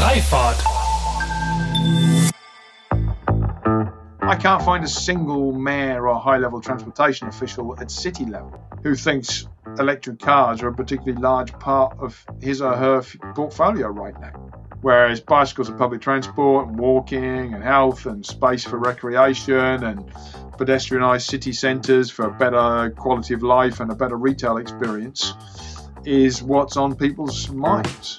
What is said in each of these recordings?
Freifahrt. I can't find a single mayor or high level transportation official at city level who thinks electric cars are a particularly large part of his or her portfolio right now. Whereas bicycles are public transport and walking and health and space for recreation and pedestrianised city centres for a better quality of life and a better retail experience is what's on people's minds.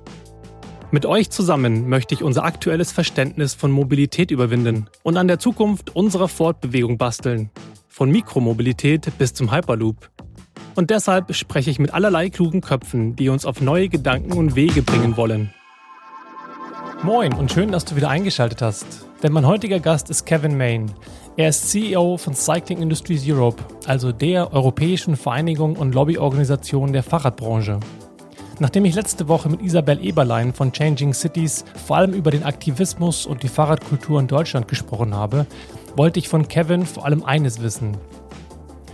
Mit euch zusammen möchte ich unser aktuelles Verständnis von Mobilität überwinden und an der Zukunft unserer Fortbewegung basteln. Von Mikromobilität bis zum Hyperloop. Und deshalb spreche ich mit allerlei klugen Köpfen, die uns auf neue Gedanken und Wege bringen wollen. Moin und schön, dass du wieder eingeschaltet hast. Denn mein heutiger Gast ist Kevin Main. Er ist CEO von Cycling Industries Europe, also der europäischen Vereinigung und Lobbyorganisation der Fahrradbranche. Nachdem ich letzte Woche mit Isabel Eberlein von Changing Cities vor allem über den Aktivismus und die Fahrradkultur in Deutschland gesprochen habe, wollte ich von Kevin vor allem eines wissen.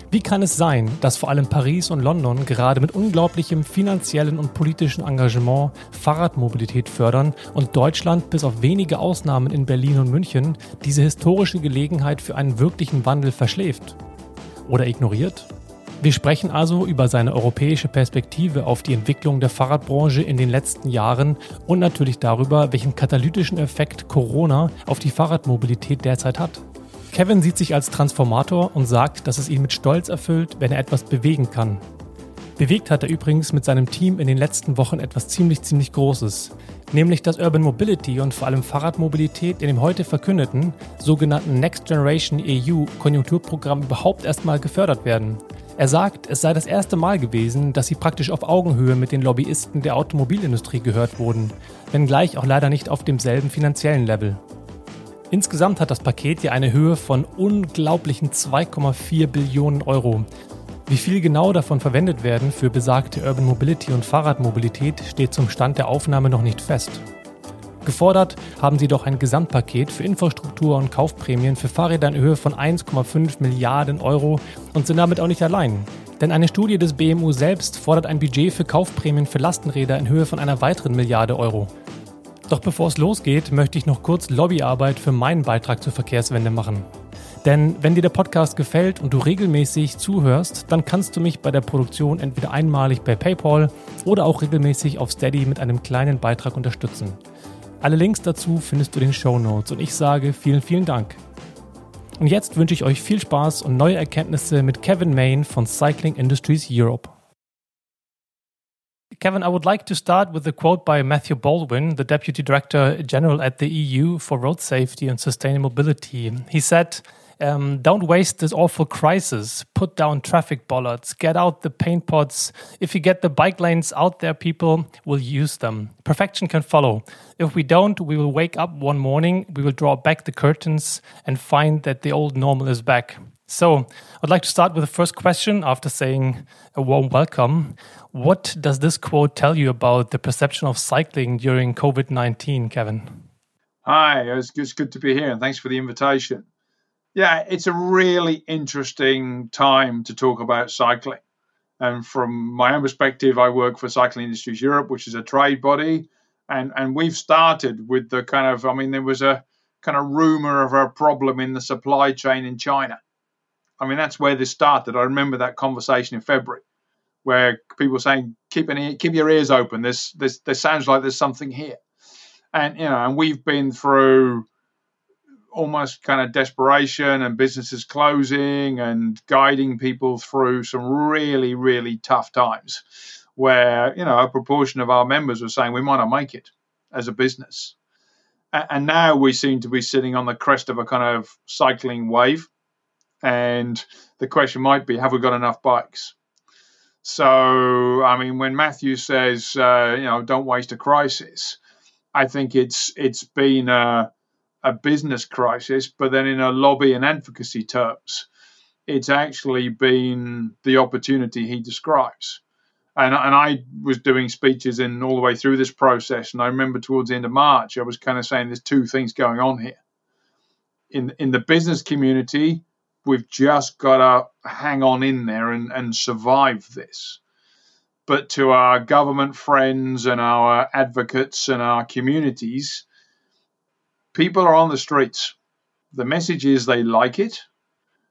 Wie kann es sein, dass vor allem Paris und London gerade mit unglaublichem finanziellen und politischen Engagement Fahrradmobilität fördern und Deutschland bis auf wenige Ausnahmen in Berlin und München diese historische Gelegenheit für einen wirklichen Wandel verschläft? Oder ignoriert? Wir sprechen also über seine europäische Perspektive auf die Entwicklung der Fahrradbranche in den letzten Jahren und natürlich darüber, welchen katalytischen Effekt Corona auf die Fahrradmobilität derzeit hat. Kevin sieht sich als Transformator und sagt, dass es ihn mit Stolz erfüllt, wenn er etwas bewegen kann. Bewegt hat er übrigens mit seinem Team in den letzten Wochen etwas ziemlich, ziemlich Großes. Nämlich, dass Urban Mobility und vor allem Fahrradmobilität in dem heute verkündeten sogenannten Next Generation EU Konjunkturprogramm überhaupt erstmal gefördert werden. Er sagt, es sei das erste Mal gewesen, dass sie praktisch auf Augenhöhe mit den Lobbyisten der Automobilindustrie gehört wurden, wenngleich auch leider nicht auf demselben finanziellen Level. Insgesamt hat das Paket ja eine Höhe von unglaublichen 2,4 Billionen Euro. Wie viel genau davon verwendet werden für besagte Urban Mobility und Fahrradmobilität steht zum Stand der Aufnahme noch nicht fest. Gefordert haben sie doch ein Gesamtpaket für Infrastruktur und Kaufprämien für Fahrräder in Höhe von 1,5 Milliarden Euro und sind damit auch nicht allein. Denn eine Studie des BMU selbst fordert ein Budget für Kaufprämien für Lastenräder in Höhe von einer weiteren Milliarde Euro. Doch bevor es losgeht, möchte ich noch kurz Lobbyarbeit für meinen Beitrag zur Verkehrswende machen. Denn wenn dir der Podcast gefällt und du regelmäßig zuhörst, dann kannst du mich bei der Produktion entweder einmalig bei PayPal oder auch regelmäßig auf Steady mit einem kleinen Beitrag unterstützen. Alle Links dazu findest du in den Show Notes und ich sage vielen, vielen Dank. Und jetzt wünsche ich euch viel Spaß und neue Erkenntnisse mit Kevin Main von Cycling Industries Europe. Kevin, I would like to start with a quote by Matthew Baldwin, the Deputy Director General at the EU for Road Safety and Sustainable Mobility. He said, Um, don't waste this awful crisis. Put down traffic bollards. Get out the paint pots. If you get the bike lanes out there, people will use them. Perfection can follow. If we don't, we will wake up one morning, we will draw back the curtains and find that the old normal is back. So, I'd like to start with the first question after saying a warm welcome. What does this quote tell you about the perception of cycling during COVID 19, Kevin? Hi, it's good to be here and thanks for the invitation. Yeah, it's a really interesting time to talk about cycling. And from my own perspective, I work for Cycling Industries Europe, which is a trade body. And, and we've started with the kind of, I mean, there was a kind of rumor of a problem in the supply chain in China. I mean, that's where this started. I remember that conversation in February where people were saying, keep, an ear, keep your ears open. This, this, this sounds like there's something here. And, you know, and we've been through almost kind of desperation and businesses closing and guiding people through some really, really tough times where, you know, a proportion of our members were saying we might not make it as a business. And now we seem to be sitting on the crest of a kind of cycling wave. And the question might be have we got enough bikes? So, I mean, when Matthew says, uh, you know, don't waste a crisis, I think it's it's been a, a business crisis, but then in a lobby and advocacy terms, it's actually been the opportunity he describes. And, and I was doing speeches in all the way through this process. And I remember towards the end of March, I was kind of saying there's two things going on here. In, in the business community, we've just got to hang on in there and, and survive this. But to our government friends and our advocates and our communities, people are on the streets. The message is they like it.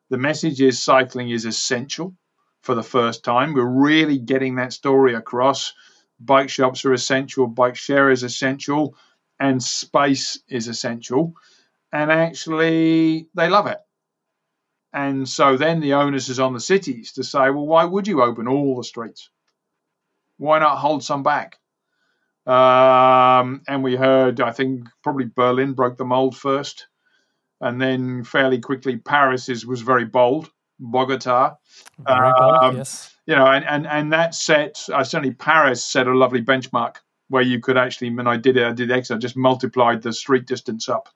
The message is cycling is essential for the first time. We're really getting that story across. Bike shops are essential, bike share is essential, and space is essential. And actually, they love it. And so then the onus is on the cities to say, well, why would you open all the streets? Why not hold some back? Um, and we heard, I think, probably Berlin broke the mold first. And then fairly quickly, Paris is, was very bold. Bogota. Very bold, um, yes. You know, and, and, and that set, uh, certainly Paris set a lovely benchmark where you could actually, when I did it, I did X, I just multiplied the street distance up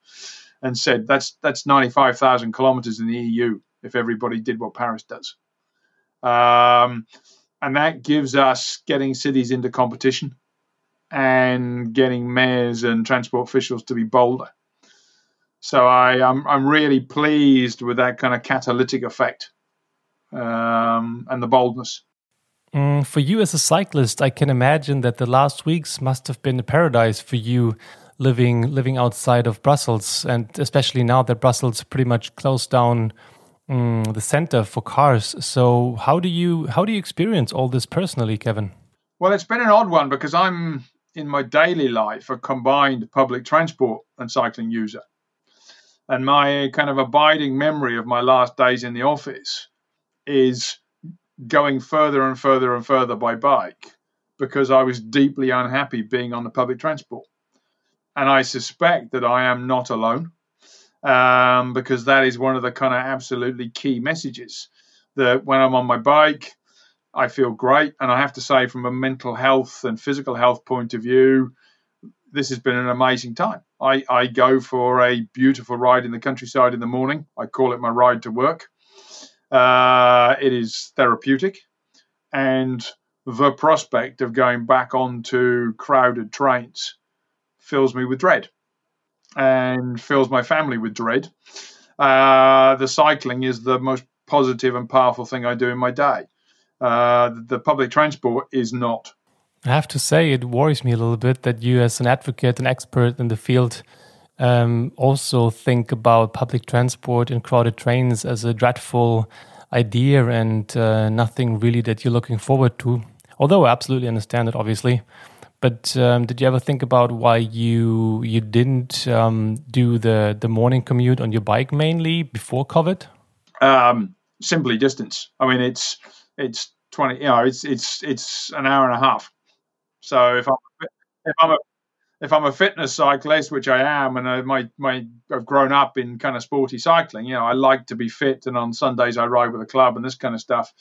and said that's that's 95,000 kilometers in the EU if everybody did what Paris does. Um, and that gives us getting cities into competition and getting mayors and transport officials to be bolder. So I, I'm, I'm really pleased with that kind of catalytic effect um, and the boldness. Mm, for you as a cyclist, I can imagine that the last weeks must have been a paradise for you living living outside of Brussels, and especially now that Brussels pretty much closed down mm, the center for cars. So how do you how do you experience all this personally, Kevin? Well, it's been an odd one because I'm in my daily life a combined public transport and cycling user. And my kind of abiding memory of my last days in the office is going further and further and further by bike because I was deeply unhappy being on the public transport. And I suspect that I am not alone um, because that is one of the kind of absolutely key messages that when I'm on my bike, I feel great. And I have to say, from a mental health and physical health point of view, this has been an amazing time. I, I go for a beautiful ride in the countryside in the morning. I call it my ride to work. Uh, it is therapeutic. And the prospect of going back onto crowded trains fills me with dread and fills my family with dread. Uh, the cycling is the most positive and powerful thing I do in my day. Uh, the public transport is not. I have to say, it worries me a little bit that you, as an advocate and expert in the field, um, also think about public transport and crowded trains as a dreadful idea and uh, nothing really that you're looking forward to. Although I absolutely understand it, obviously. But um, did you ever think about why you you didn't um, do the the morning commute on your bike mainly before COVID? Um, simply distance. I mean, it's it's twenty. You know, it's it's it's an hour and a half. So if I'm if I'm a if I'm a fitness cyclist, which I am, and I, my my I've grown up in kind of sporty cycling, you know, I like to be fit, and on Sundays I ride with a club and this kind of stuff.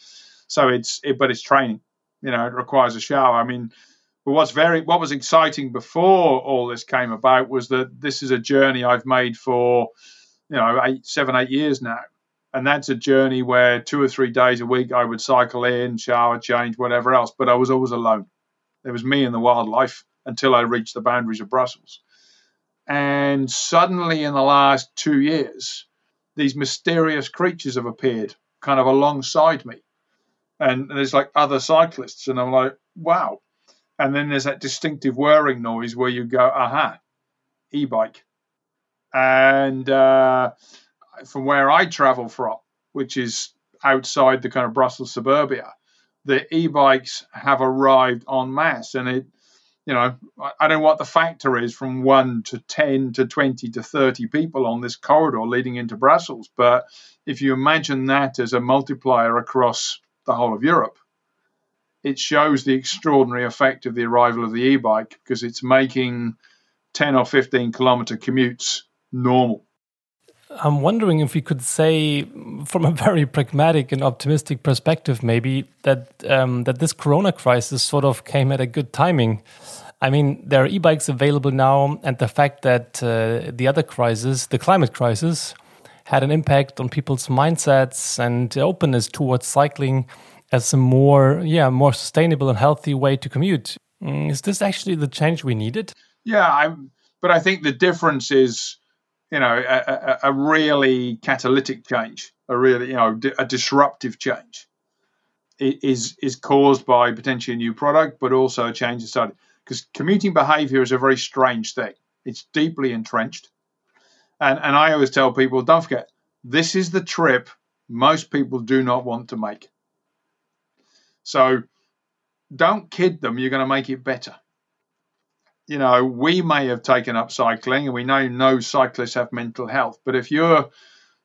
So it's it, but it's training. You know, it requires a shower. I mean, but what's very what was exciting before all this came about was that this is a journey I've made for you know eight, seven, eight years now, and that's a journey where two or three days a week I would cycle in, shower, change, whatever else, but I was always alone. It was me and the wildlife until I reached the boundaries of Brussels. And suddenly, in the last two years, these mysterious creatures have appeared kind of alongside me. And there's like other cyclists, and I'm like, wow. And then there's that distinctive whirring noise where you go, aha, e bike. And uh, from where I travel from, which is outside the kind of Brussels suburbia, the e bikes have arrived en masse. And it, you know, I don't know what the factor is from one to 10 to 20 to 30 people on this corridor leading into Brussels. But if you imagine that as a multiplier across the whole of Europe, it shows the extraordinary effect of the arrival of the e bike because it's making 10 or 15 kilometer commutes normal. I'm wondering if we could say, from a very pragmatic and optimistic perspective, maybe that um, that this Corona crisis sort of came at a good timing I mean, there are e-bikes available now, and the fact that uh, the other crisis, the climate crisis, had an impact on people's mindsets and openness towards cycling as a more, yeah, more sustainable and healthy way to commute. Mm, is this actually the change we needed? Yeah, I'm, but I think the difference is, you know, a, a, a really catalytic change, a really, you know, a disruptive change is is caused by potentially a new product, but also a change in society. Because commuting behaviour is a very strange thing. It's deeply entrenched, and and I always tell people, don't forget, this is the trip most people do not want to make. So don't kid them. You're going to make it better. You know, we may have taken up cycling, and we know no cyclists have mental health. But if you're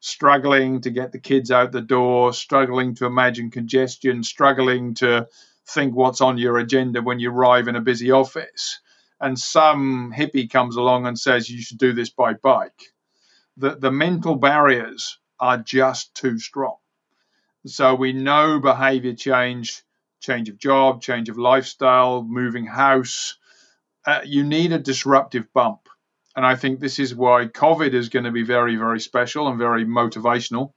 struggling to get the kids out the door, struggling to imagine congestion, struggling to think what's on your agenda when you arrive in a busy office, and some hippie comes along and says you should do this by bike, the, the mental barriers are just too strong. So we know behavior change, change of job, change of lifestyle, moving house. Uh, you need a disruptive bump. And I think this is why COVID is going to be very, very special and very motivational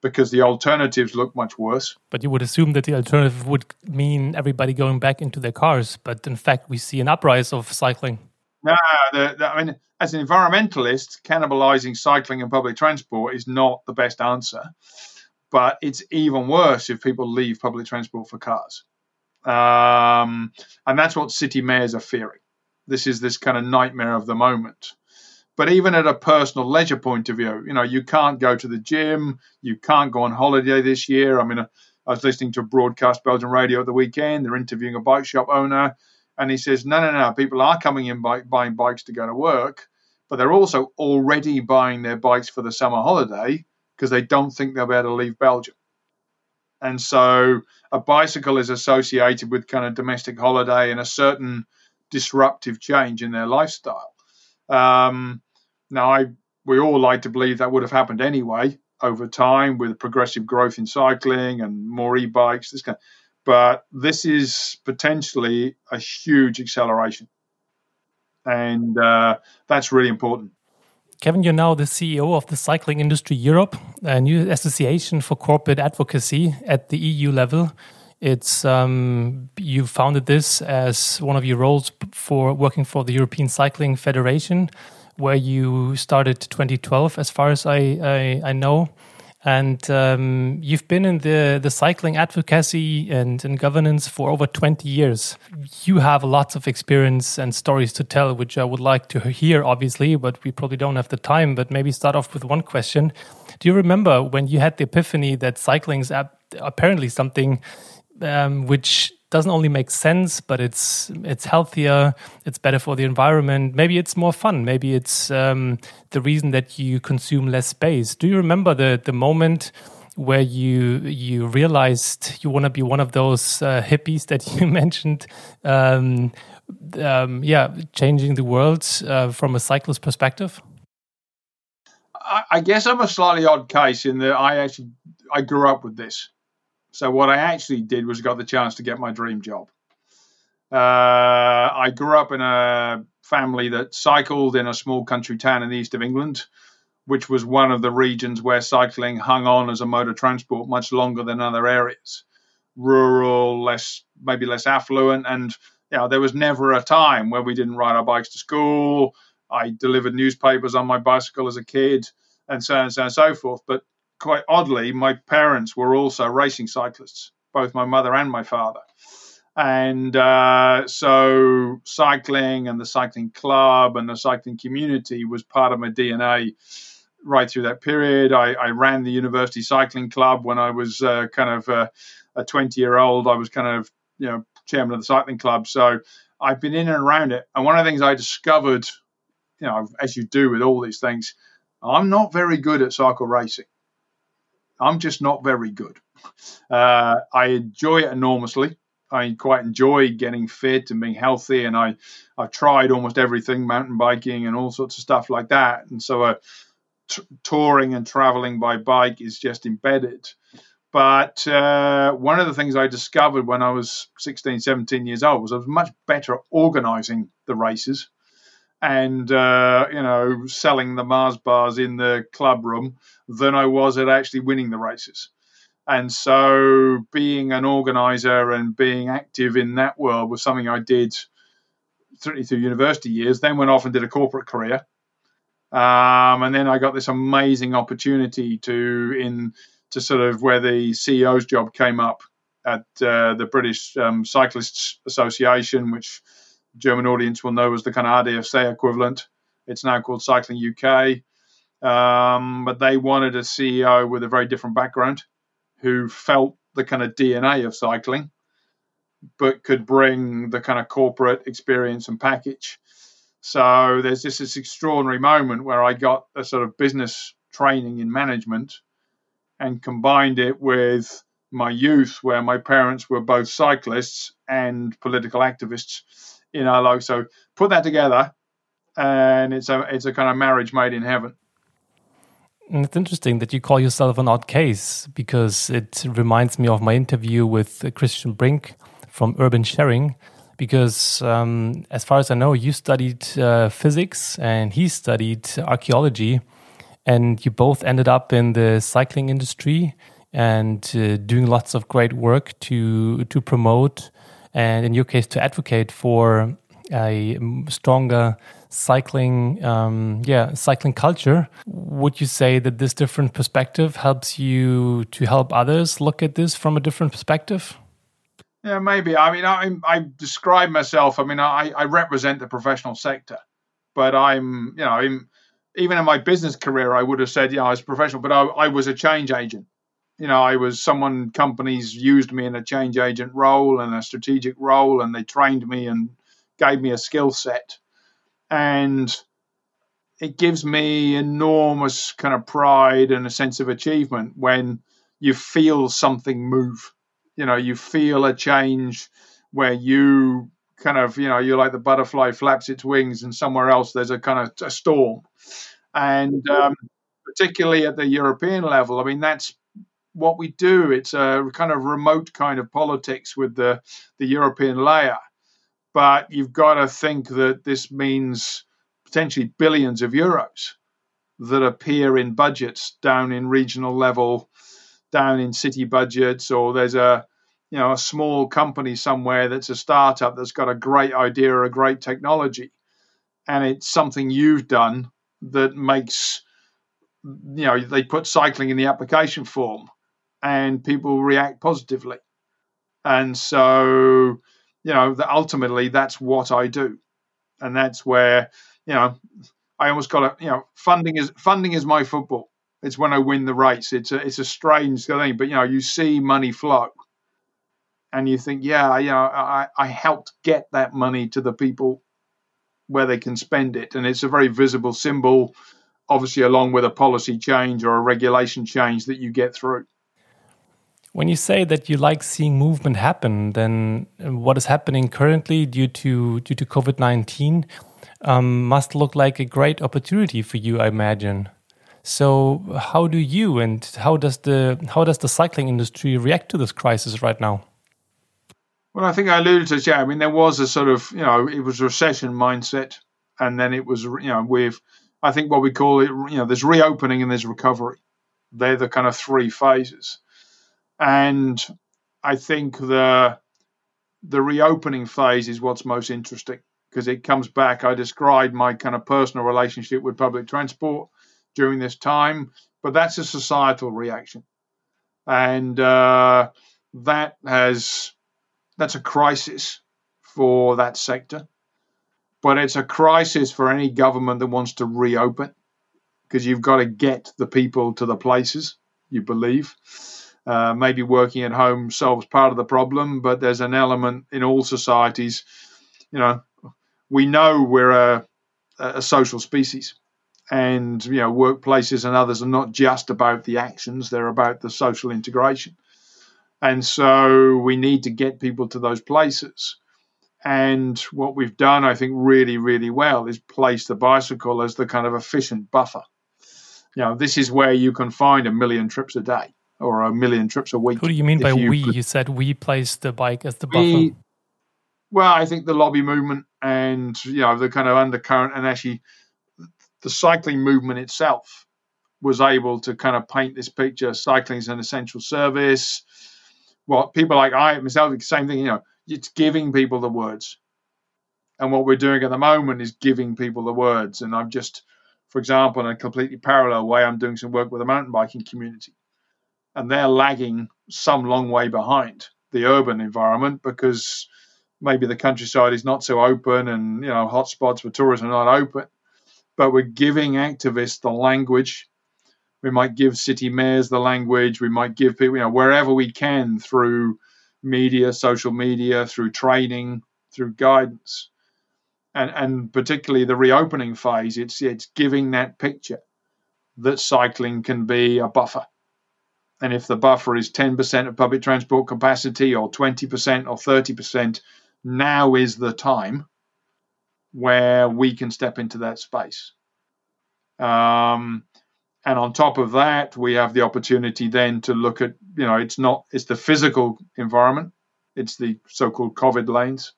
because the alternatives look much worse. But you would assume that the alternative would mean everybody going back into their cars. But in fact, we see an uprise of cycling. No, the, the, I mean, as an environmentalist, cannibalizing cycling and public transport is not the best answer. But it's even worse if people leave public transport for cars. Um, and that's what city mayors are fearing. This is this kind of nightmare of the moment. But even at a personal leisure point of view, you know, you can't go to the gym, you can't go on holiday this year. I mean, uh, I was listening to a broadcast Belgian radio at the weekend. They're interviewing a bike shop owner, and he says, no, no, no, people are coming in buying bikes to go to work, but they're also already buying their bikes for the summer holiday because they don't think they'll be able to leave Belgium. And so a bicycle is associated with kind of domestic holiday and a certain disruptive change in their lifestyle. Um, now, I we all like to believe that would have happened anyway over time with progressive growth in cycling and more e-bikes. This kind, of, but this is potentially a huge acceleration, and uh, that's really important. Kevin, you're now the CEO of the Cycling Industry Europe, a new association for corporate advocacy at the EU level. It's um, you founded this as one of your roles for working for the European Cycling Federation, where you started 2012, as far as I I, I know, and um, you've been in the the cycling advocacy and, and governance for over 20 years. You have lots of experience and stories to tell, which I would like to hear, obviously, but we probably don't have the time. But maybe start off with one question: Do you remember when you had the epiphany that cycling is apparently something um, which doesn't only make sense, but it's it's healthier, it's better for the environment. Maybe it's more fun. Maybe it's um, the reason that you consume less space. Do you remember the the moment where you you realized you want to be one of those uh, hippies that you mentioned? Um, um, yeah, changing the world uh, from a cyclist perspective. I guess I'm a slightly odd case in that I actually I grew up with this. So what I actually did was got the chance to get my dream job. Uh, I grew up in a family that cycled in a small country town in the east of England, which was one of the regions where cycling hung on as a mode of transport much longer than other areas. Rural, less maybe less affluent, and know, there was never a time where we didn't ride our bikes to school. I delivered newspapers on my bicycle as a kid, and so on and so on and so forth. But quite oddly, my parents were also racing cyclists, both my mother and my father. And uh, so cycling and the cycling club and the cycling community was part of my DNA right through that period. I, I ran the university cycling club when I was uh, kind of uh, a 20 year old. I was kind of, you know, chairman of the cycling club. So I've been in and around it. And one of the things I discovered, you know, as you do with all these things, I'm not very good at cycle racing. I'm just not very good. Uh, I enjoy it enormously. I quite enjoy getting fit and being healthy, and I I've tried almost everything, mountain biking and all sorts of stuff like that. And so, uh, t- touring and traveling by bike is just embedded. But uh, one of the things I discovered when I was 16, 17 years old was I was much better at organizing the races and, uh, you know, selling the Mars bars in the club room than I was at actually winning the races. And so being an organizer and being active in that world was something I did certainly through university years, then went off and did a corporate career. Um, and then I got this amazing opportunity to in to sort of where the CEO's job came up at uh, the British um, Cyclists Association, which German audience will know as the kind of ADFC equivalent. It's now called Cycling UK. Um, but they wanted a CEO with a very different background who felt the kind of DNA of cycling, but could bring the kind of corporate experience and package. So there's this extraordinary moment where I got a sort of business training in management and combined it with my youth, where my parents were both cyclists and political activists in our life. So put that together, and it's a it's a kind of marriage made in heaven. And it's interesting that you call yourself an odd case because it reminds me of my interview with Christian Brink from Urban Sharing. Because, um, as far as I know, you studied uh, physics and he studied archaeology and you both ended up in the cycling industry and uh, doing lots of great work to to promote and in your case to advocate for a stronger cycling um, yeah cycling culture would you say that this different perspective helps you to help others look at this from a different perspective yeah maybe i mean i, I describe myself i mean I, I represent the professional sector but i'm you know i'm even in my business career, I would have said, yeah, I was professional, but I, I was a change agent. You know, I was someone companies used me in a change agent role and a strategic role, and they trained me and gave me a skill set. And it gives me enormous kind of pride and a sense of achievement when you feel something move. You know, you feel a change where you kind of, you know, you're like the butterfly flaps its wings and somewhere else there's a kind of a storm. And um, particularly at the European level, I mean, that's what we do. It's a kind of remote kind of politics with the, the European layer. But you've got to think that this means potentially billions of euros that appear in budgets down in regional level, down in city budgets, or there's a you know a small company somewhere that's a startup that's got a great idea or a great technology and it's something you've done that makes you know they put cycling in the application form and people react positively. And so you know that ultimately that's what i do. And that's where you know i almost got to you know funding is funding is my football. It's when i win the race. It's a it's a strange thing but you know you see money flow. And you think, yeah, you know, I, I helped get that money to the people where they can spend it, and it's a very visible symbol, obviously, along with a policy change or a regulation change that you get through. When you say that you like seeing movement happen, then what is happening currently due to due to COVID nineteen um, must look like a great opportunity for you, I imagine. So, how do you and how does the how does the cycling industry react to this crisis right now? Well, I think I alluded to yeah. I mean, there was a sort of you know it was a recession mindset, and then it was you know with I think what we call it you know there's reopening and there's recovery. They're the kind of three phases, and I think the the reopening phase is what's most interesting because it comes back. I described my kind of personal relationship with public transport during this time, but that's a societal reaction, and uh, that has that's a crisis for that sector. But it's a crisis for any government that wants to reopen because you've got to get the people to the places you believe. Uh, maybe working at home solves part of the problem, but there's an element in all societies. You know, we know we're a, a social species, and you know, workplaces and others are not just about the actions; they're about the social integration. And so we need to get people to those places. And what we've done, I think, really, really well is place the bicycle as the kind of efficient buffer. You know, this is where you can find a million trips a day. Or a million trips a week. What do you mean by you we? you said we place the bike as the buffer. well, I think the lobby movement and you know the kind of undercurrent and actually the cycling movement itself was able to kind of paint this picture. Cycling is an essential service. Well, people like I myself, the same thing. You know, it's giving people the words, and what we're doing at the moment is giving people the words. And I'm just, for example, in a completely parallel way, I'm doing some work with the mountain biking community, and they're lagging some long way behind the urban environment because maybe the countryside is not so open and you know hotspots for tourism are not open. But we're giving activists the language. We might give city mayors the language. We might give people you know wherever we can through media social media through training through guidance. And and particularly the reopening phase it's it's giving that picture that cycling can be a buffer and if the buffer is 10% of public transport capacity or 20% or 30% now is the time where we can step into that space. Um, and on top of that, we have the opportunity then to look at, you know, it's not, it's the physical environment, it's the so called COVID lanes.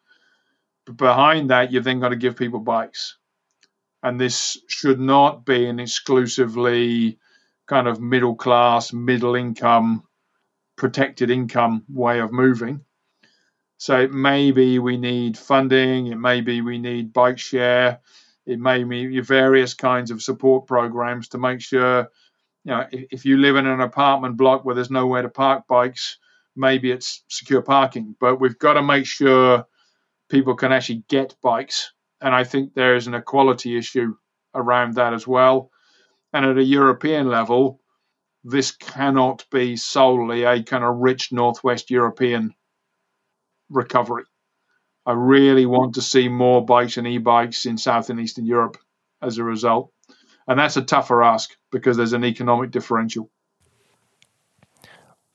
But behind that, you've then got to give people bikes. And this should not be an exclusively kind of middle class, middle income, protected income way of moving. So maybe we need funding, it may be we need bike share, it may be various kinds of support programs to make sure, you know, if, if you live in an apartment block where there's nowhere to park bikes, maybe it's secure parking. But we've got to make sure people can actually get bikes. And I think there is an equality issue around that as well. And at a European level, this cannot be solely a kind of rich Northwest European recovery. I really want to see more bikes and e-bikes in South and Eastern Europe as a result. And that's a tougher ask because there's an economic differential.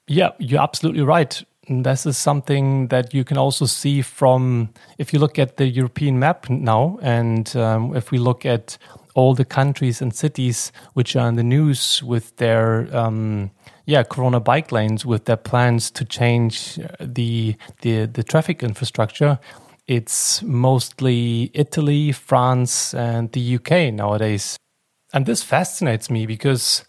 Yeah, you're absolutely right. This is something that you can also see from if you look at the European map now, and um, if we look at all the countries and cities which are in the news with their um, yeah, Corona bike lanes with their plans to change the the the traffic infrastructure. It's mostly Italy, France, and the UK nowadays, and this fascinates me because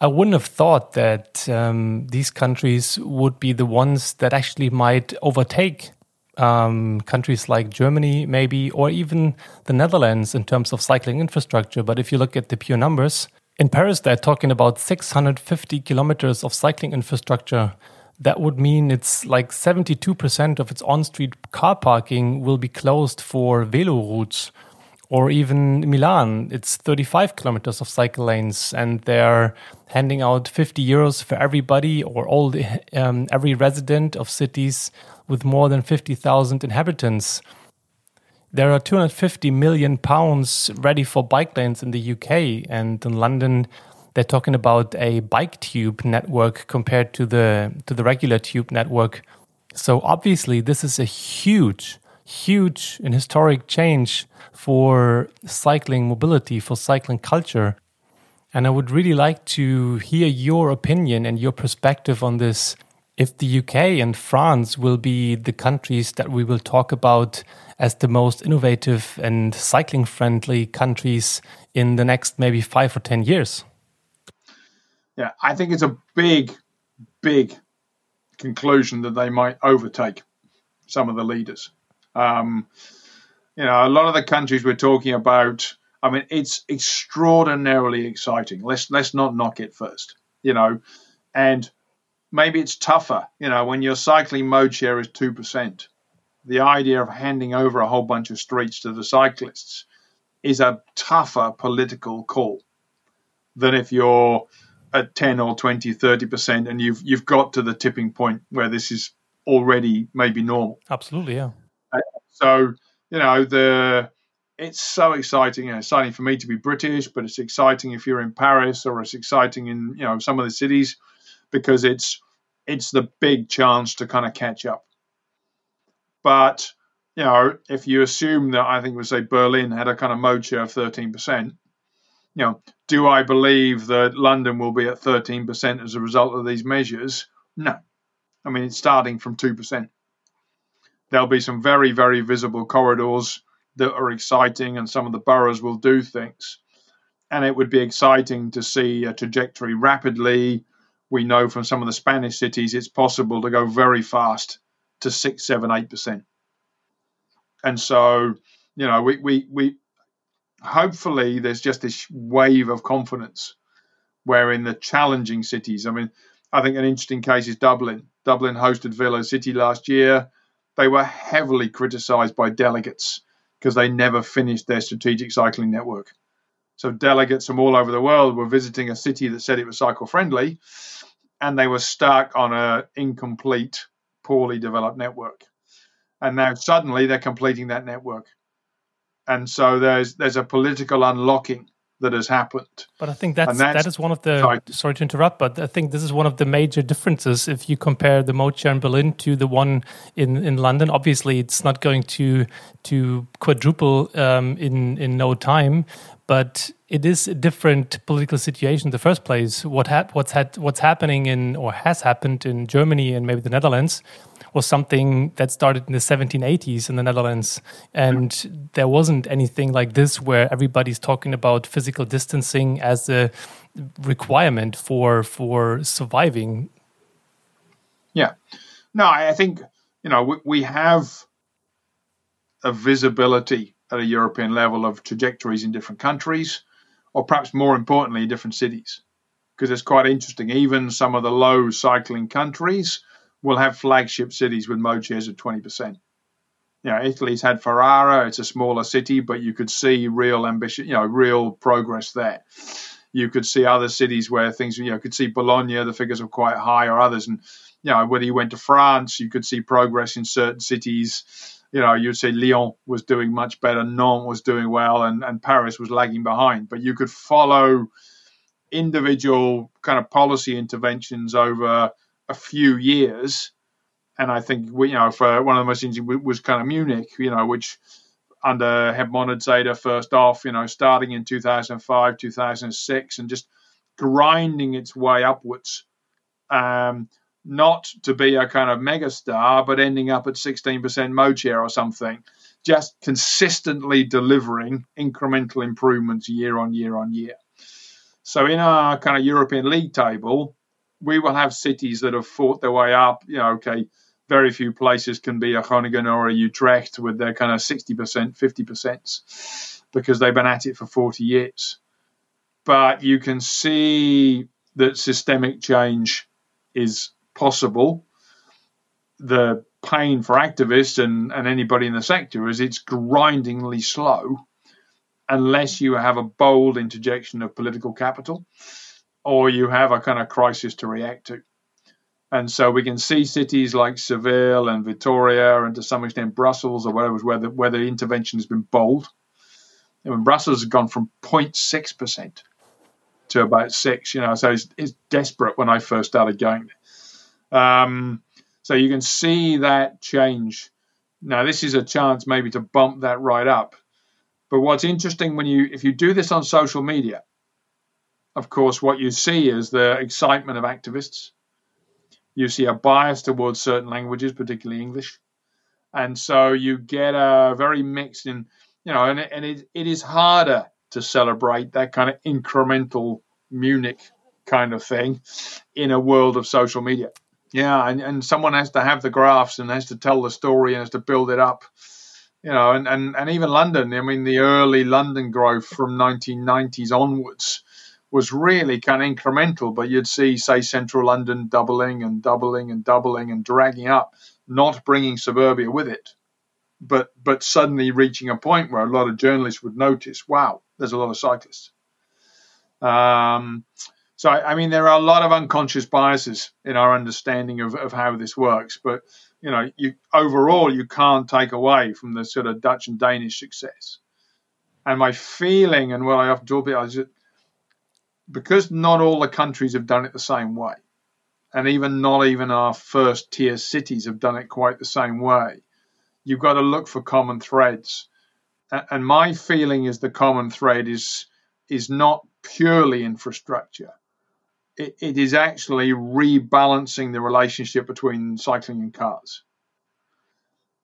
I wouldn't have thought that um, these countries would be the ones that actually might overtake um, countries like Germany, maybe, or even the Netherlands in terms of cycling infrastructure. But if you look at the pure numbers, in Paris, they're talking about 650 kilometers of cycling infrastructure. That would mean it's like 72% of its on street car parking will be closed for velo routes. Or even Milan, it's 35 kilometers of cycle lanes, and they're handing out 50 euros for everybody or all the, um, every resident of cities with more than 50,000 inhabitants. There are 250 million pounds ready for bike lanes in the UK and in London they're talking about a bike tube network compared to the to the regular tube network. So obviously this is a huge huge and historic change for cycling mobility for cycling culture. And I would really like to hear your opinion and your perspective on this if the UK and France will be the countries that we will talk about as the most innovative and cycling friendly countries in the next maybe five or 10 years? Yeah, I think it's a big, big conclusion that they might overtake some of the leaders. Um, you know, a lot of the countries we're talking about, I mean, it's extraordinarily exciting. Let's let's not knock it first, you know, and maybe it's tougher, you know, when your cycling mode share is two percent. The idea of handing over a whole bunch of streets to the cyclists is a tougher political call than if you're at 10 or 20 30% and you've you've got to the tipping point where this is already maybe normal. Absolutely yeah. So you know the it's so exciting you know, exciting for me to be british but it's exciting if you're in paris or it's exciting in you know some of the cities because it's it's the big chance to kind of catch up but you know, if you assume that I think we say Berlin had a kind of share of 13%, you know, do I believe that London will be at 13% as a result of these measures? No. I mean, it's starting from 2%. There'll be some very, very visible corridors that are exciting, and some of the boroughs will do things. And it would be exciting to see a trajectory rapidly. We know from some of the Spanish cities it's possible to go very fast to six, seven, eight percent. And so, you know, we, we, we hopefully there's just this wave of confidence where in the challenging cities, I mean, I think an interesting case is Dublin. Dublin hosted Velo-city last year. They were heavily criticised by delegates because they never finished their strategic cycling network. So delegates from all over the world were visiting a city that said it was cycle friendly, and they were stuck on an incomplete, poorly developed network. And now suddenly they're completing that network. And so there's there's a political unlocking that has happened. But I think that's, that's that is one of the sorry. sorry. to interrupt, but I think this is one of the major differences if you compare the mode share in Berlin to the one in, in London. Obviously, it's not going to to quadruple um, in in no time, but it is a different political situation in the first place. What what's had what's happening in or has happened in Germany and maybe the Netherlands was something that started in the 1780s in the Netherlands. And there wasn't anything like this where everybody's talking about physical distancing as a requirement for for surviving. Yeah. No, I think, you know, we, we have a visibility at a European level of trajectories in different countries, or perhaps more importantly, different cities. Because it's quite interesting. Even some of the low cycling countries will have flagship cities with mode shares of 20%. You know, Italy's had Ferrara. It's a smaller city, but you could see real ambition, you know, real progress there. You could see other cities where things, you know, could see Bologna, the figures are quite high, or others. And, you know, whether you went to France, you could see progress in certain cities. You know, you'd say Lyon was doing much better, Nantes was doing well, and, and Paris was lagging behind. But you could follow individual kind of policy interventions over a few years. And I think we, you know, for one of the most interesting was kind of Munich, you know, which under Hep Monatzeder first off, you know, starting in 2005, 2006, and just grinding its way upwards. Um, not to be a kind of megastar, but ending up at 16% mode share or something, just consistently delivering incremental improvements year on year on year. So in our kind of European league table, we will have cities that have fought their way up. You know, okay, very few places can be a Groningen or a Utrecht with their kind of 60%, 50% because they've been at it for 40 years. But you can see that systemic change is possible. The pain for activists and, and anybody in the sector is it's grindingly slow unless you have a bold interjection of political capital or you have a kind of crisis to react to. And so we can see cities like Seville and Vitoria, and to some extent Brussels or whatever, where the, where the intervention has been bold. And when Brussels has gone from 0.6% to about 6 you know, so it's, it's desperate when I first started going. Um, so you can see that change. Now, this is a chance maybe to bump that right up. But what's interesting when you, if you do this on social media, of course, what you see is the excitement of activists. You see a bias towards certain languages, particularly English. And so you get a very mixed in, you know, and, and it, it is harder to celebrate that kind of incremental Munich kind of thing in a world of social media. Yeah, and, and someone has to have the graphs and has to tell the story and has to build it up. You know, and, and, and even London, I mean, the early London growth from 1990s onwards was really kind of incremental, but you'd see, say, central London doubling and doubling and doubling and dragging up, not bringing suburbia with it, but but suddenly reaching a point where a lot of journalists would notice, wow, there's a lot of cyclists. Um, so I, mean, there are a lot of unconscious biases in our understanding of, of how this works, but you know, you overall you can't take away from the sort of Dutch and Danish success. And my feeling, and what I often talk about, is that because not all the countries have done it the same way, and even not even our first tier cities have done it quite the same way, you've got to look for common threads. And my feeling is the common thread is is not purely infrastructure. It, is actually rebalancing the relationship between cycling and cars.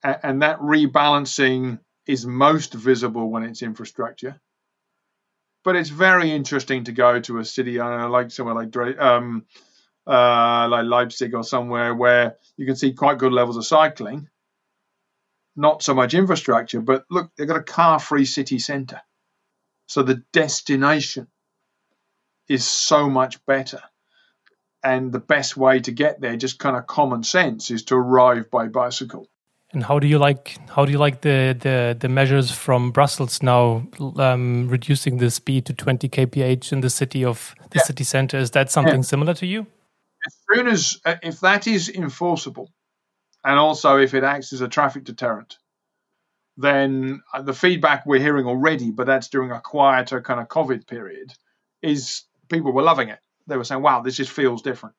And, and that rebalancing is most visible when it's infrastructure. But it's very interesting to go to a city, I like somewhere like um, uh, like Leipzig or somewhere where you can see quite good levels of cycling. Not so much infrastructure, but look, they've got a car-free city centre, so the destination is so much better. And the best way to get there, just kind of common sense, is to arrive by bicycle. And how do you like how do you like the the, the measures from Brussels now, um, reducing the speed to 20 kph in the city of the yeah. city center? Is that something yeah. similar to you? As soon as uh, if that is enforceable, and also if it acts as a traffic deterrent, then uh, the feedback we're hearing already, but that's during a quieter kind of COVID period, is people were loving it. They were saying, "Wow, this just feels different."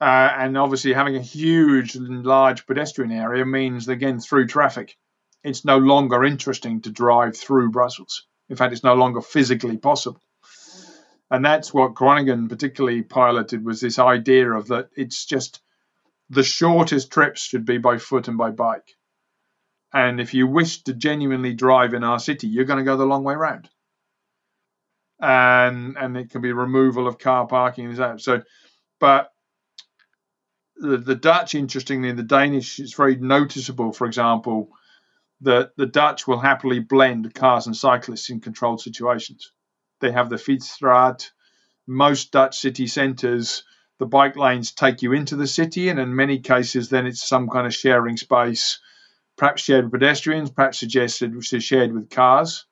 Uh, and obviously, having a huge and large pedestrian area means, again, through traffic, it's no longer interesting to drive through Brussels. In fact, it's no longer physically possible. And that's what Groningen particularly piloted was this idea of that it's just the shortest trips should be by foot and by bike. And if you wish to genuinely drive in our city, you're going to go the long way round. And and it can be removal of car parking and that. So, but the, the Dutch, interestingly, the Danish, it's very noticeable, for example, that the Dutch will happily blend cars and cyclists in controlled situations. They have the Fietsstraat. Most Dutch city centres, the bike lanes take you into the city, and in many cases, then it's some kind of sharing space, perhaps shared with pedestrians, perhaps suggested shared with cars.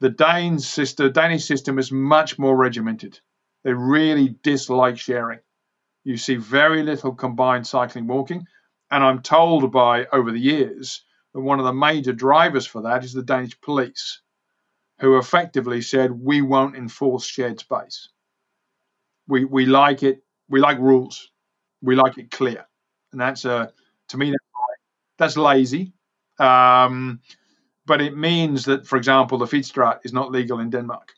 The Danes system, Danish system is much more regimented. They really dislike sharing. You see very little combined cycling walking. And I'm told by over the years that one of the major drivers for that is the Danish police, who effectively said, we won't enforce shared space. We, we like it, we like rules, we like it clear. And that's, a, to me, that's lazy. Um, but it means that, for example, the Fietsstraat is not legal in Denmark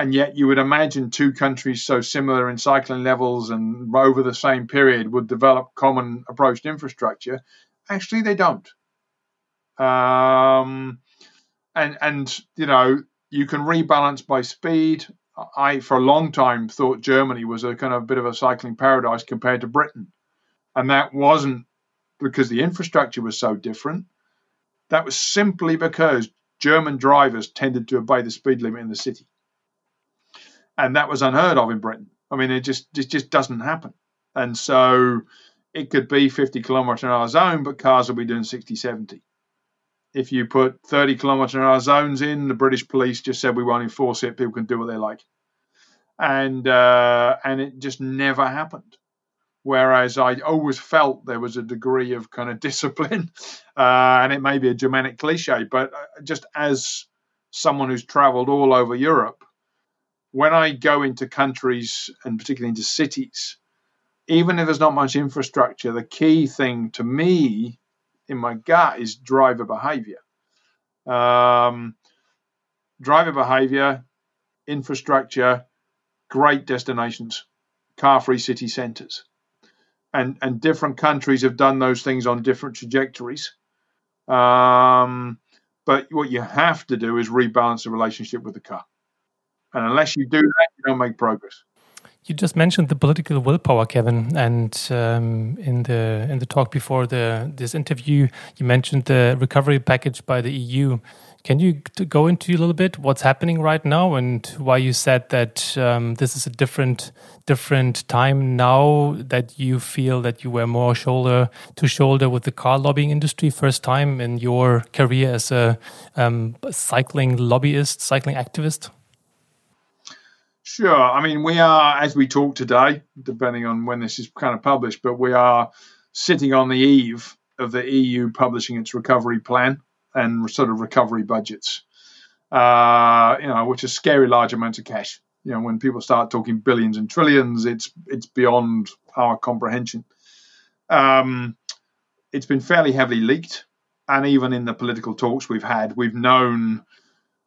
and yet you would imagine two countries so similar in cycling levels and over the same period would develop common approach to infrastructure. Actually, they don't. Um, and and you know you can rebalance by speed. I for a long time thought Germany was a kind of bit of a cycling paradise compared to Britain, and that wasn't because the infrastructure was so different. That was simply because German drivers tended to obey the speed limit in the city and that was unheard of in Britain. I mean, it just it just doesn't happen. And so it could be 50 kilometre an hour zone, but cars will be doing 60, 70. If you put 30 kilometre an hour zones in, the British police just said we won't enforce it. People can do what they like, and uh, and it just never happened. Whereas I always felt there was a degree of kind of discipline, uh, and it may be a Germanic cliche, but uh, just as someone who's travelled all over Europe, when I go into countries and particularly into cities, even if there's not much infrastructure, the key thing to me in my gut is driver behavior. Um, driver behavior, infrastructure, great destinations, car free city centers. And, and different countries have done those things on different trajectories. Um, but what you have to do is rebalance the relationship with the car. And unless you do that, you don't make progress. You just mentioned the political willpower, Kevin, and um, in the in the talk before the this interview, you mentioned the recovery package by the EU. Can you go into a little bit what's happening right now and why you said that um, this is a different different time now that you feel that you were more shoulder to shoulder with the car lobbying industry first time in your career as a um, cycling lobbyist, cycling activist? Sure. I mean, we are, as we talk today, depending on when this is kind of published, but we are sitting on the eve of the EU publishing its recovery plan and sort of recovery budgets, uh, you know, which is scary large amounts of cash. You know, when people start talking billions and trillions, it's it's beyond our comprehension. Um, it's been fairly heavily leaked, and even in the political talks we've had, we've known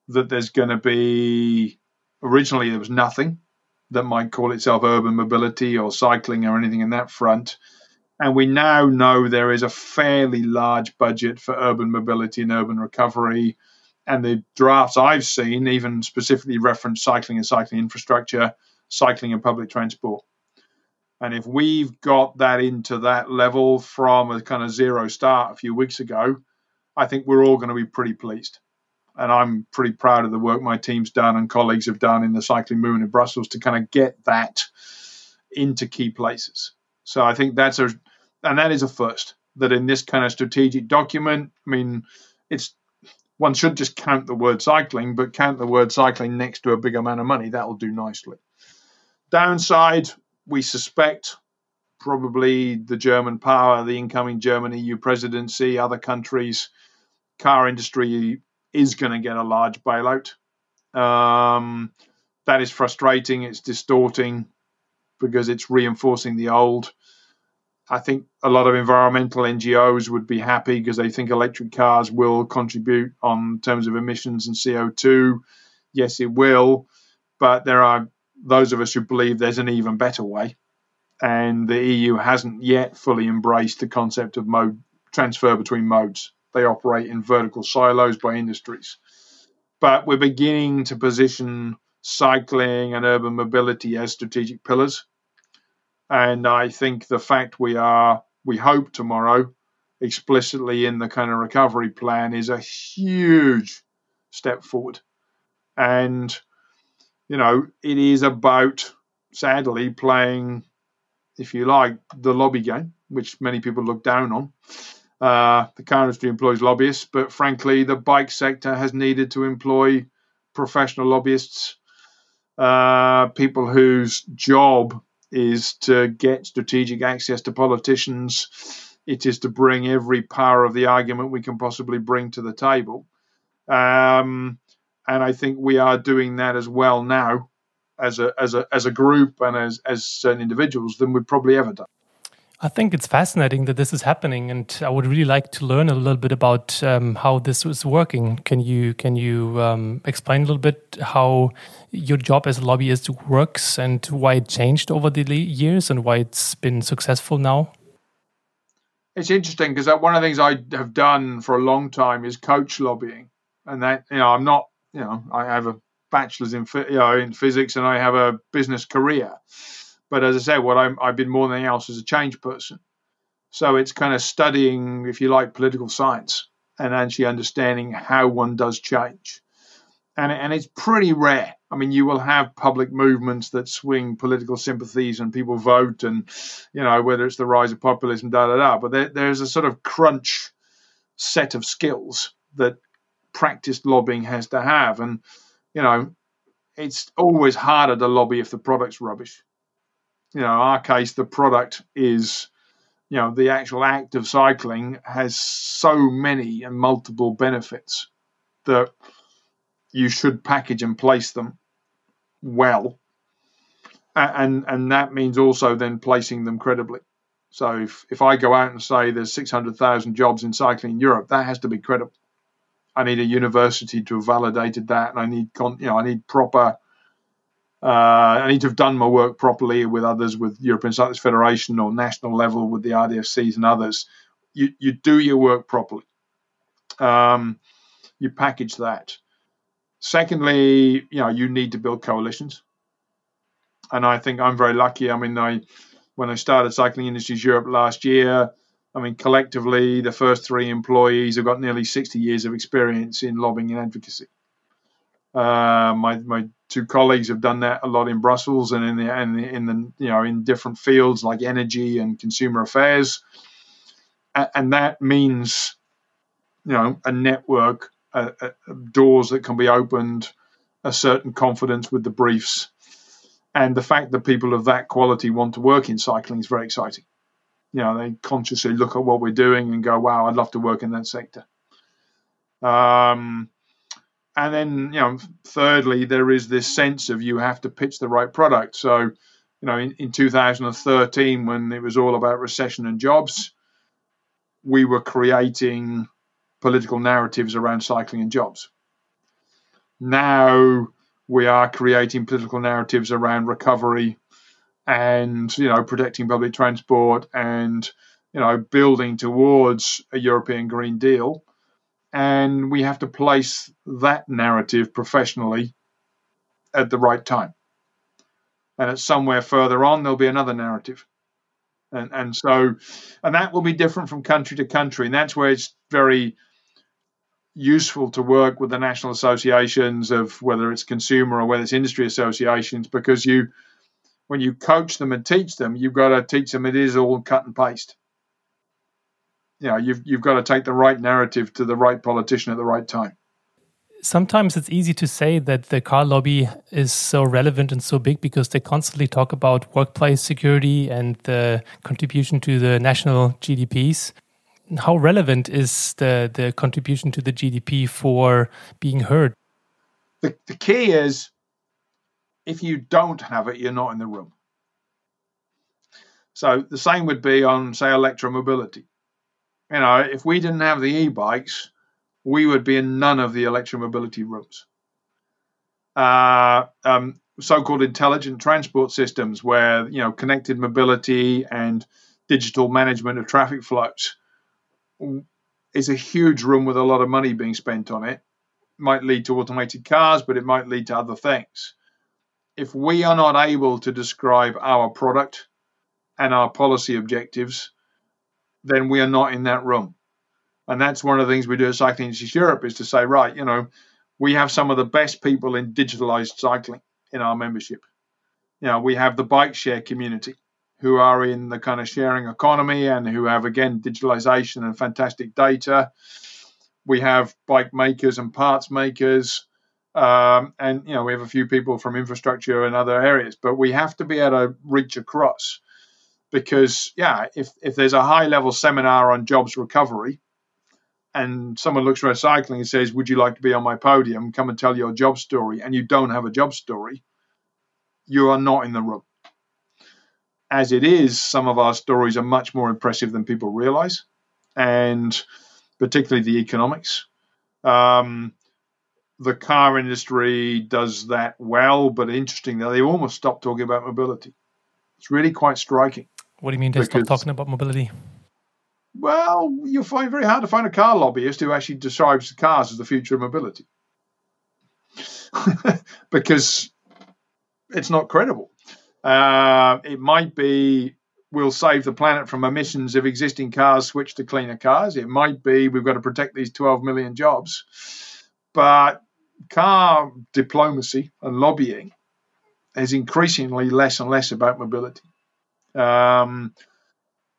that there's going to be originally there was nothing that might call itself urban mobility or cycling or anything in that front. And we now know there is a fairly large budget for urban mobility and urban recovery. And the drafts I've seen even specifically reference cycling and cycling infrastructure, cycling and public transport. And if we've got that into that level from a kind of zero start a few weeks ago, I think we're all going to be pretty pleased. And I'm pretty proud of the work my team's done and colleagues have done in the cycling movement in Brussels to kind of get that into key places. So I think that's a, and that is a first that in this kind of strategic document, I mean, it's one should just count the word cycling, but count the word cycling next to a big amount of money. That'll do nicely. Downside, we suspect probably the German power, the incoming German EU presidency, other countries, car industry is going to get a large bailout. Um, that is frustrating. It's distorting because it's reinforcing the old. I think a lot of environmental NGOs would be happy because they think electric cars will contribute on terms of emissions and CO2. Yes, it will, but there are those of us who believe there's an even better way and the EU hasn't yet fully embraced the concept of mode transfer between modes. They operate in vertical silos by industries. But we're beginning to position cycling and urban mobility as strategic pillars. And I think the fact we are, we hope tomorrow, explicitly in the kind of recovery plan is a huge step forward. And, you know, it is about, sadly, playing if you like, the lobby game, which many people look down on. Uh, the car industry employs lobbyists, but frankly, the bike sector has needed to employ professional lobbyists, uh, people whose job is to get strategic access to politicians. It is to bring every power of the argument we can possibly bring to the table. Um, and I think we are doing that as well now as a as a as a group and as as certain individuals than we've probably ever done. I think it's fascinating that this is happening, and I would really like to learn a little bit about um, how this is working. Can you can you um, explain a little bit how your job as a lobbyist works and why it changed over the years and why it's been successful now? It's interesting because one of the things I have done for a long time is coach lobbying, and that you know I'm not you know I have a bachelor's in you know in physics and I have a business career. But as I said, what I'm, I've been more than anything else as a change person. So it's kind of studying, if you like, political science and actually understanding how one does change. And, and it's pretty rare. I mean, you will have public movements that swing political sympathies and people vote, and you know whether it's the rise of populism, da da da. But there, there's a sort of crunch set of skills that practiced lobbying has to have, and you know, it's always harder to lobby if the product's rubbish. You know, in our case, the product is, you know, the actual act of cycling has so many and multiple benefits that you should package and place them well. And and that means also then placing them credibly. So if, if I go out and say there's 600,000 jobs in cycling in Europe, that has to be credible. I need a university to have validated that, and I need con- you know I need proper. Uh, I need to have done my work properly with others, with European Cyclists Federation or national level with the ADFCs and others. You you do your work properly. Um, you package that. Secondly, you know you need to build coalitions, and I think I'm very lucky. I mean, I when I started Cycling Industries Europe last year, I mean, collectively, the first three employees have got nearly 60 years of experience in lobbying and advocacy. Uh, my my two colleagues have done that a lot in Brussels and in the and in the you know in different fields like energy and consumer affairs, and, that means you know a network, doors that can be opened, a certain confidence with the briefs, and the fact that people of that quality want to work in cycling is very exciting. You know, they consciously look at what we're doing and go, wow, I'd love to work in that sector. Um, and then, you know, thirdly, there is this sense of you have to pitch the right product. So, you know, in, in 2013, when it was all about recession and jobs, we were creating political narratives around cycling and jobs. Now we are creating political narratives around recovery and you know protecting public transport and you know building towards a European Green Deal, and we have to place that narrative professionally at the right time. And at somewhere further on, there'll be another narrative. And, and so, and that will be different from country to country. And that's where it's very useful to work with the national associations of whether it's consumer or whether it's industry associations because you when you coach them and teach them, you've got to teach them it is all cut and paste. You know, you've you've got to take the right narrative to the right politician at the right time. Sometimes it's easy to say that the car lobby is so relevant and so big because they constantly talk about workplace security and the contribution to the national GDPs. How relevant is the, the contribution to the GDP for being heard? The, the key is if you don't have it, you're not in the room. So the same would be on, say, electromobility. You know, if we didn't have the e-bikes, we would be in none of the electromobility rooms. Uh, um, so-called intelligent transport systems, where you know connected mobility and digital management of traffic flows, is a huge room with a lot of money being spent on it. Might lead to automated cars, but it might lead to other things if we are not able to describe our product and our policy objectives, then we are not in that room. And that's one of the things we do at Cycling Industries Europe is to say, right, you know, we have some of the best people in digitalized cycling in our membership. You know, we have the bike share community who are in the kind of sharing economy and who have, again, digitalization and fantastic data. We have bike makers and parts makers um, and you know, we have a few people from infrastructure and other areas, but we have to be able to reach across because yeah, if if there's a high level seminar on jobs recovery, and someone looks for cycling and says, "Would you like to be on my podium? Come and tell your job story," and you don't have a job story, you are not in the room. As it is, some of our stories are much more impressive than people realize, and particularly the economics. Um, the car industry does that well, but interesting that they almost stopped talking about mobility. It's really quite striking. What do you mean they stopped talking about mobility? Well, you'll find very hard to find a car lobbyist who actually describes the cars as the future of mobility because it's not credible. Uh, it might be we'll save the planet from emissions if existing cars switch to cleaner cars. It might be we've got to protect these 12 million jobs. But car diplomacy and lobbying is increasingly less and less about mobility. Um,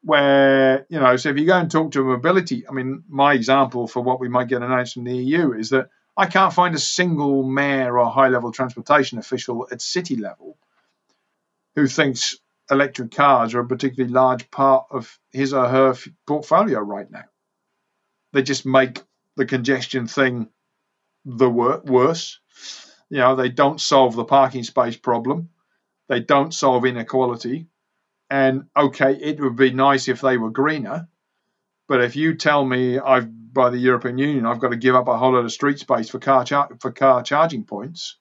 where, you know, so if you go and talk to mobility, I mean, my example for what we might get announced from the EU is that I can't find a single mayor or high level transportation official at city level who thinks electric cars are a particularly large part of his or her portfolio right now. They just make the congestion thing the wor- worse. You know, they don't solve the parking space problem. They don't solve inequality. And okay, it would be nice if they were greener, but if you tell me I've by the European Union I've got to give up a whole lot of street space for car char- for car charging points,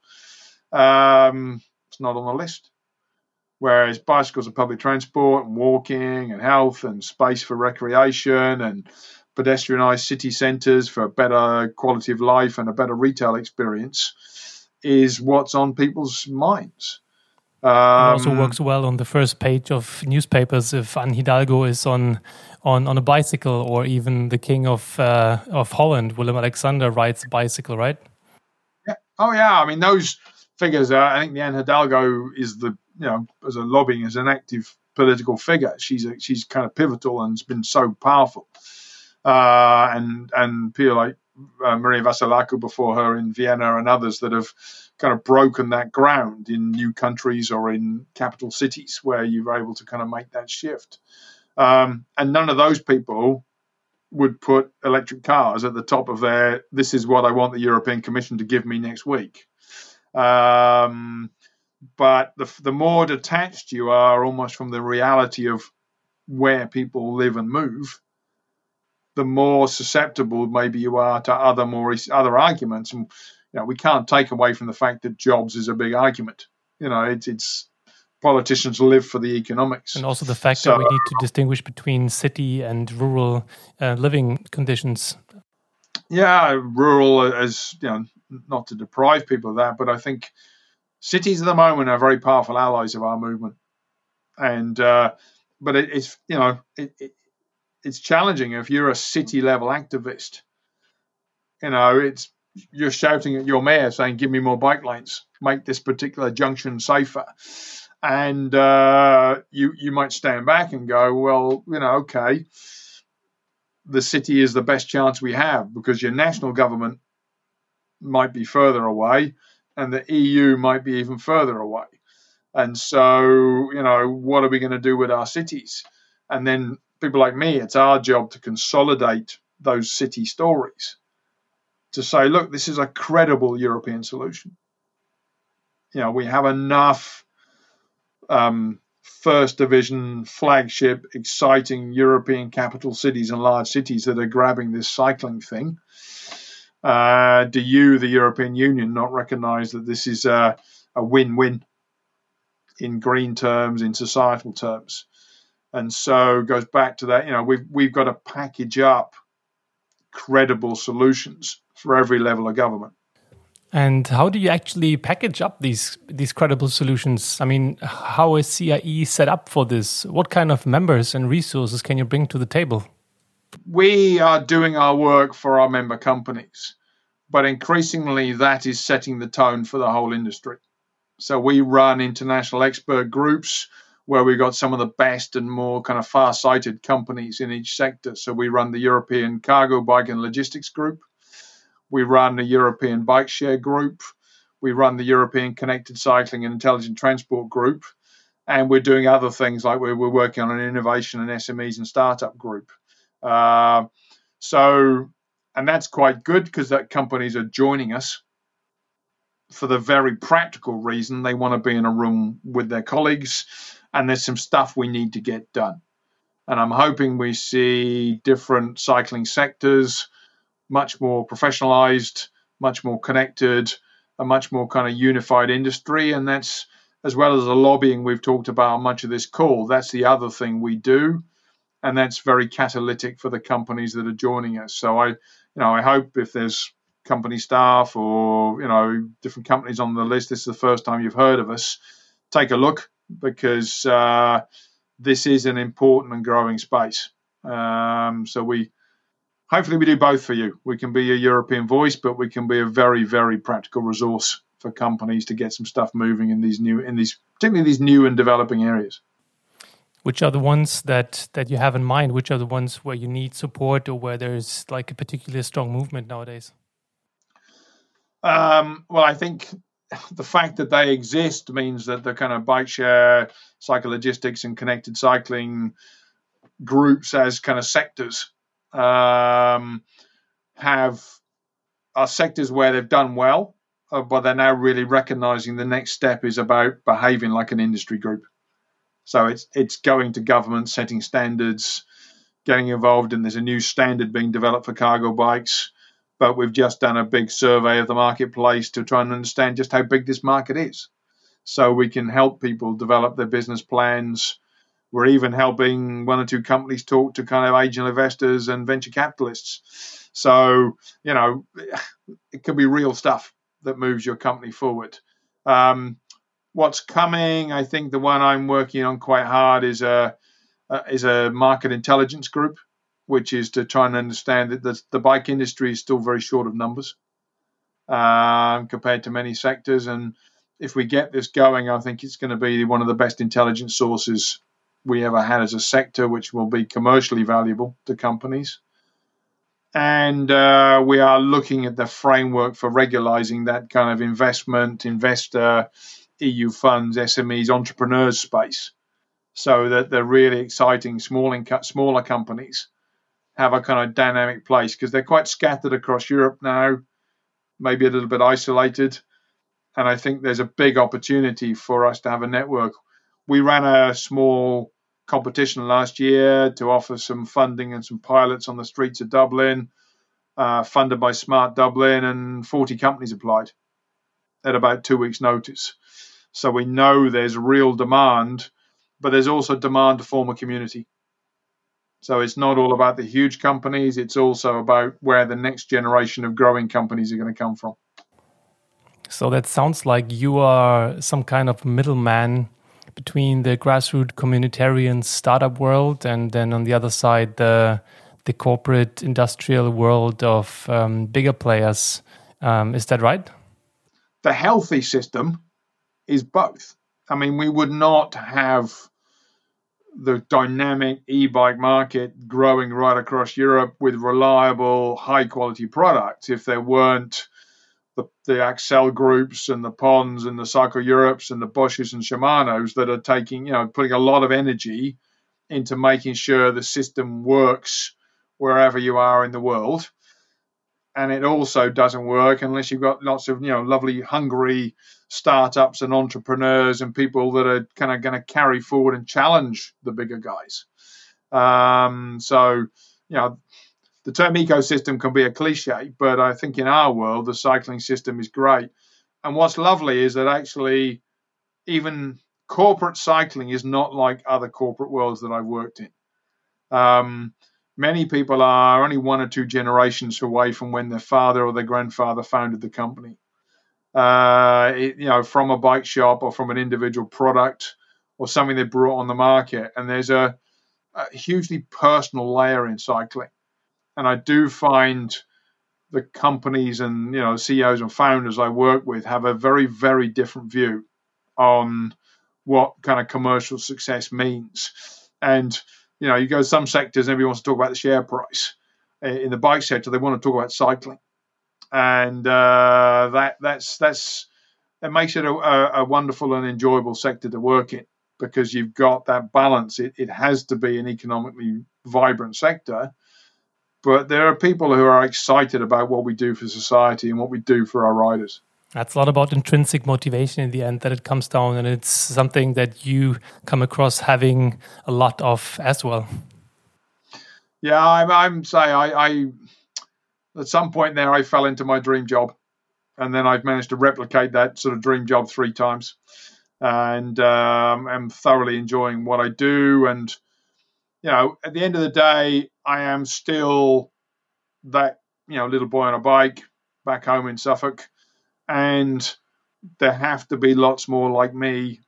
um, it's not on the list. Whereas bicycles and public transport and walking and health and space for recreation and pedestrianised city centres for a better quality of life and a better retail experience is what's on people's minds. Um, it also works well on the first page of newspapers if Anne Hidalgo is on on on a bicycle, or even the king of uh, of Holland, Willem Alexander, rides a bicycle, right? Yeah. Oh yeah. I mean those figures. Are, I think the Anne Hidalgo is the you know as a lobbying as an active political figure. She's a, she's kind of pivotal and has been so powerful uh, and and people like uh, Maria Vassilakou before her in Vienna and others that have kind of broken that ground in new countries or in capital cities where you're able to kind of make that shift. Um, and none of those people would put electric cars at the top of their this is what I want the European Commission to give me next week. Um, but the, the more detached you are almost from the reality of where people live and move, the more susceptible maybe you are to other more other arguments. And you know, we can't take away from the fact that jobs is a big argument. You know, it's it's politicians live for the economics, and also the fact so, that we need to distinguish between city and rural uh, living conditions. Yeah, rural as you know, not to deprive people of that, but I think cities at the moment are very powerful allies of our movement, and uh, but it, it's you know it, it, it's challenging if you're a city level activist. You know, it's you're shouting at your mayor saying, "Give me more bike lanes, make this particular junction safer," and uh, you you might stand back and go, "Well, you know, okay." The city is the best chance we have because your national government might be further away, and the EU might be even further away. And so, you know, what are we going to do with our cities? And then people like me, it's our job to consolidate those city stories to say, look, this is a credible European solution. You know, we have enough um, first division, flagship, exciting European capital cities and large cities that are grabbing this cycling thing. Uh, do you, the European Union, not recognize that this is a, a win win in green terms, in societal terms? And so goes back to that, you know, we've, we've got to package up credible solutions for every level of government. And how do you actually package up these these credible solutions? I mean, how is CIE set up for this? What kind of members and resources can you bring to the table? We are doing our work for our member companies, but increasingly that is setting the tone for the whole industry. So we run international expert groups where we've got some of the best and more kind of far sighted companies in each sector. So we run the European Cargo Bike and Logistics Group. We run the European Bike Share Group. We run the European Connected Cycling and Intelligent Transport Group. And we're doing other things like we're, we're working on an innovation and SMEs and startup group. Uh, so, and that's quite good because that companies are joining us for the very practical reason they want to be in a room with their colleagues and there's some stuff we need to get done. And I'm hoping we see different cycling sectors much more professionalized, much more connected, a much more kind of unified industry. And that's as well as the lobbying we've talked about much of this call, that's the other thing we do. And that's very catalytic for the companies that are joining us. So I, you know, I hope if there's company staff or, you know, different companies on the list, this is the first time you've heard of us, take a look because uh, this is an important and growing space. Um, so we hopefully we do both for you. We can be a European voice, but we can be a very very practical resource for companies to get some stuff moving in these new in these particularly these new and developing areas. Which are the ones that that you have in mind? Which are the ones where you need support or where there's like a particularly strong movement nowadays? Um, well, I think the fact that they exist means that the kind of bike share, cyclelogistics, and connected cycling groups as kind of sectors um, have are sectors where they've done well, uh, but they're now really recognizing the next step is about behaving like an industry group. So it's it's going to government, setting standards, getting involved, and there's a new standard being developed for cargo bikes but we've just done a big survey of the marketplace to try and understand just how big this market is. So we can help people develop their business plans. We're even helping one or two companies talk to kind of angel investors and venture capitalists. So, you know, it could be real stuff that moves your company forward. Um, what's coming, I think the one I'm working on quite hard is a, is a market intelligence group which is to try and understand that the, the bike industry is still very short of numbers um, compared to many sectors. And if we get this going, I think it's going to be one of the best intelligence sources we ever had as a sector, which will be commercially valuable to companies. And uh, we are looking at the framework for regularizing that kind of investment, investor, EU funds, SMEs, entrepreneurs space, so that the really exciting small smaller companies have a kind of dynamic place because they're quite scattered across Europe now, maybe a little bit isolated. And I think there's a big opportunity for us to have a network. We ran a small competition last year to offer some funding and some pilots on the streets of Dublin. uh, funded by Smart Dublin, and 40 companies applied at about two weeks' notice. So we know there's real demand, but there's also demand to form a community. So it's not all about the huge companies, it's also about where the next generation of growing companies are going to come from. So that sounds like you are some kind of middleman between the grassroots communitarian startup world and then on the other side the the corporate industrial world of um, bigger players. Um, is that right? The healthy system is both. I mean, we would not have the dynamic e-bike market growing right across Europe with reliable, high-quality products if there weren't the, the Accell groups and the Pons and the Cycle Europes and the Bosches and Shimano's that are taking, you know, putting a lot of energy into making sure the system works wherever you are in the world. And it also doesn't work unless you've got lots of, you know, lovely, hungry startups and entrepreneurs and people that are kind of going to carry forward and challenge the bigger guys. Um, so, you know, the term ecosystem can be a cliche, but I think in our world, the cycling system is great. And what's lovely is that actually, even corporate cycling is not like other corporate worlds that I've worked in. Um, many people are only one or two generations away from when their father or their grandfather founded the company. Uh, it, you know, from a bike shop or from an individual product or something they brought on the market. And there's a, a hugely personal layer in cycling and I do find the companies and you know CEOs and founders I work with have a very very different view on what kind of commercial success means. And you know, you go to some sectors, everybody wants to talk about the share price. In the bike sector, they want to talk about cycling, and uh, that that's that's that makes it a, a, wonderful and enjoyable sector to work in because you've got that balance. It, it has to be an economically vibrant sector, but there are people who are excited about what we do for society and what we do for our riders. That's a lot about intrinsic motivation in the end that it comes down, and it's something that you come across having a lot of as well. Yeah, I'm, I'm say I, I at some point there I fell into my dream job, and then I've managed to replicate that sort of dream job three times, and um, I'm thoroughly enjoying what I do. And you know, at the end of the day, I am still that you know little boy on a bike back home in Suffolk, and there have to be lots more like me,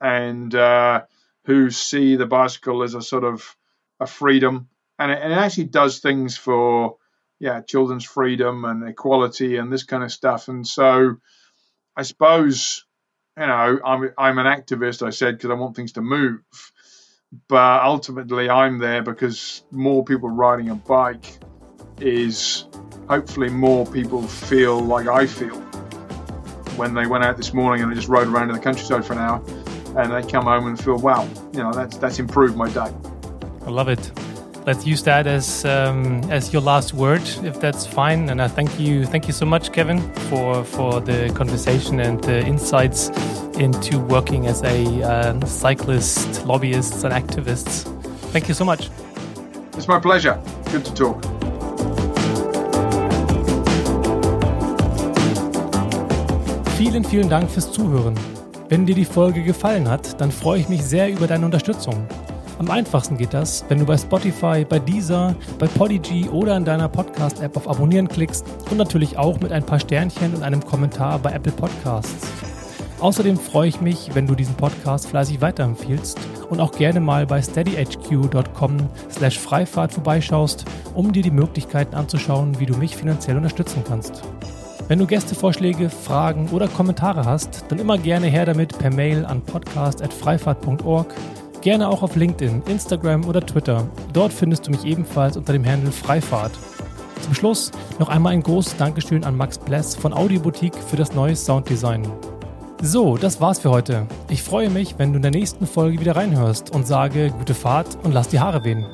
and uh, who see the bicycle as a sort of a freedom, and it, and it actually does things for yeah children's freedom and equality and this kind of stuff, and so I suppose you know I'm I'm an activist. I said because I want things to move but ultimately I'm there because more people riding a bike is hopefully more people feel like I feel when they went out this morning and they just rode around in the countryside for an hour and they come home and feel wow you know that's that's improved my day. I love it. Let's use that as um, as your last word, if that's fine. And I thank you, thank you so much, Kevin, for for the conversation and the insights into working as a uh, cyclist, lobbyist, and activist. Thank you so much. It's my pleasure. Good to talk. Vielen, vielen Dank fürs Zuhören. Wenn dir die Folge gefallen hat, dann freue ich mich sehr über deine Unterstützung. Am einfachsten geht das, wenn du bei Spotify, bei Deezer, bei Podigy oder in deiner Podcast-App auf Abonnieren klickst und natürlich auch mit ein paar Sternchen und einem Kommentar bei Apple Podcasts. Außerdem freue ich mich, wenn du diesen Podcast fleißig weiterempfiehlst und auch gerne mal bei steadyhq.com slash Freifahrt vorbeischaust, um dir die Möglichkeiten anzuschauen, wie du mich finanziell unterstützen kannst. Wenn du Gästevorschläge, Fragen oder Kommentare hast, dann immer gerne her damit per Mail an podcast.freifahrt.org Gerne auch auf LinkedIn, Instagram oder Twitter. Dort findest du mich ebenfalls unter dem Handel Freifahrt. Zum Schluss noch einmal ein großes Dankeschön an Max Bless von Audioboutique für das neue Sounddesign. So, das war's für heute. Ich freue mich, wenn du in der nächsten Folge wieder reinhörst und sage gute Fahrt und lass die Haare wehen.